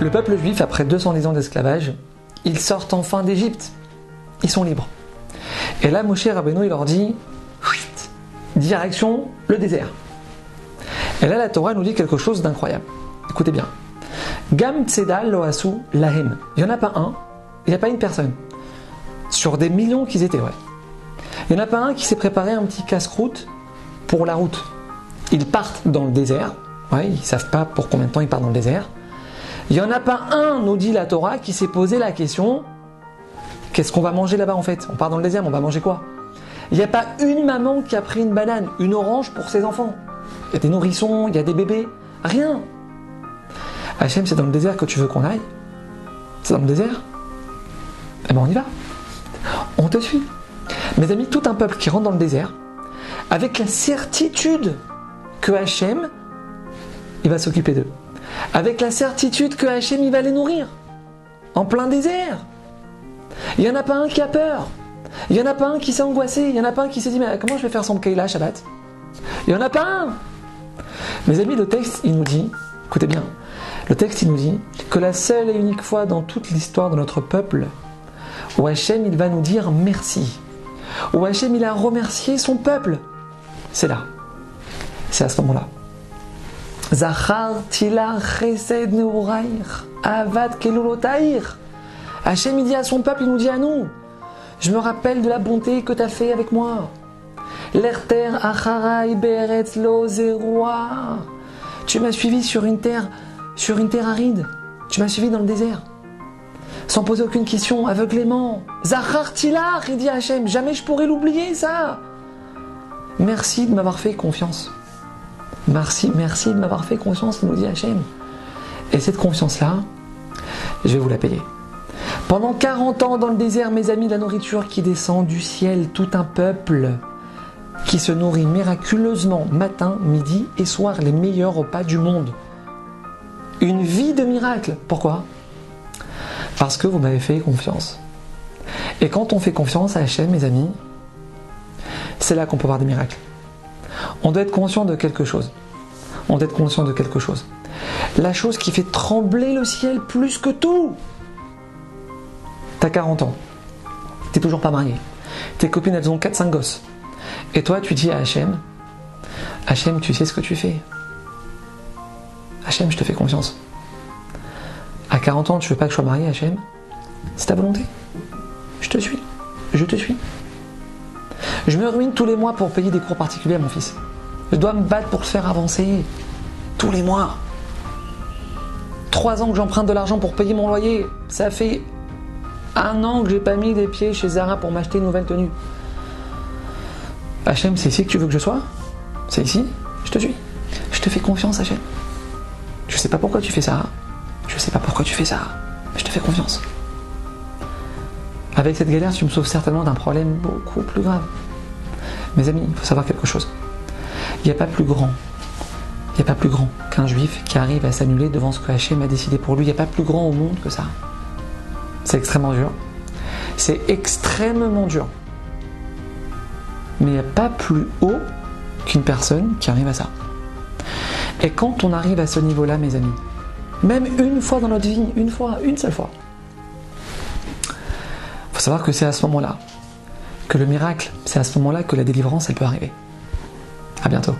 Le peuple juif, après 210 ans d'esclavage, ils sortent enfin d'Égypte. Ils sont libres. Et là, Moshe Rabbeinu, il leur dit direction le désert. Et là, la Torah nous dit quelque chose d'incroyable. Écoutez bien. Gam Tzedal Loasu Lahem. Il n'y en a pas un, il n'y a pas une personne. Sur des millions qu'ils étaient, ouais. Il n'y en a pas un qui s'est préparé un petit casse-croûte pour la route. Ils partent dans le désert. Ils ne savent pas pour combien de temps ils partent dans le désert. Il n'y en a pas un, nous dit la Torah, qui s'est posé la question qu'est-ce qu'on va manger là-bas en fait? On part dans le désert, mais on va manger quoi? Il n'y a pas une maman qui a pris une banane, une orange pour ses enfants. Il y a des nourrissons, il y a des bébés. Rien. Hachem, c'est dans le désert que tu veux qu'on aille? C'est dans le désert? Eh bien, on y va. On te suit. Mes amis, tout un peuple qui rentre dans le désert, avec la certitude que Hachem, il va s'occuper d'eux. Avec la certitude que Hachem, il va les nourrir. En plein désert. Il n'y en a pas un qui a peur. Il n'y en a pas un qui s'est angoissé. Il n'y en a pas un qui s'est dit, mais comment je vais faire son Keila Shabbat? Il n'y en a pas un. Mes amis, le texte, il nous dit, écoutez bien, le texte, il nous dit que la seule et unique fois dans toute l'histoire de notre peuple où Hachem, il va nous dire merci, où Hachem, il a remercié son peuple, c'est là. C'est à ce moment-là. Avad. Hachem, il dit à son peuple, il nous dit à nous, je me rappelle de la bonté que tu as fait avec moi. L'erter acharai beretz lo. Tu m'as suivi sur une terre, sur une terre aride. Tu m'as suivi dans le désert. Sans poser aucune question, aveuglément. Zachar tilar, il dit Hachem, jamais je pourrais l'oublier ça. Merci de m'avoir fait confiance. Merci, merci de m'avoir fait confiance, nous dit Hachem. Et cette confiance-là, je vais vous la payer. Pendant 40 ans dans le désert, mes amis, la nourriture qui descend du ciel, tout un peuple qui se nourrit miraculeusement matin, midi et soir, les meilleurs repas du monde. Une vie de miracle. Pourquoi? Parce que vous m'avez fait confiance. Et quand on fait confiance à Hachem, mes amis, c'est là qu'on peut voir des miracles. On doit être conscient de quelque chose. On doit être conscient de quelque chose. La chose qui fait trembler le ciel plus que tout. T'as 40 ans. T'es toujours pas marié. Tes copines, elles ont 4-5 gosses. Et toi, tu dis à Hachem, Hachem, tu sais ce que tu fais. Hachem, je te fais confiance. À 40 ans, tu veux pas que je sois marié, Hachem C'est ta volonté. Je te suis. Je te suis. Je me ruine tous les mois pour payer des cours particuliers à mon fils. Je dois me battre pour le faire avancer. Tous les mois. Trois ans que j'emprunte de l'argent pour payer mon loyer. Ça fait un an que j'ai pas mis les pieds chez Zara pour m'acheter une nouvelle tenue. Hachem, c'est ici que tu veux que je sois? C'est ici? Je te suis. Je te fais confiance, Hachem. Je sais pas pourquoi tu fais ça. Je sais pas pourquoi tu fais ça. Mais je te fais confiance. Avec cette galère, tu me sauves certainement d'un problème beaucoup plus grave. Mes amis, il faut savoir quelque chose. Il n'y a pas plus grand. Il a pas plus grand qu'un juif qui arrive à s'annuler devant ce que Hachem a décidé pour lui. Il n'y a pas plus grand au monde que ça. C'est extrêmement dur. C'est extrêmement dur. Mais il n'y a pas plus haut qu'une personne qui arrive à ça. Et quand on arrive à ce niveau-là, mes amis, même une fois dans notre vie, une fois, une seule fois, il faut savoir que c'est à ce moment-là que le miracle, c'est à ce moment-là que la délivrance, elle peut arriver. À bientôt.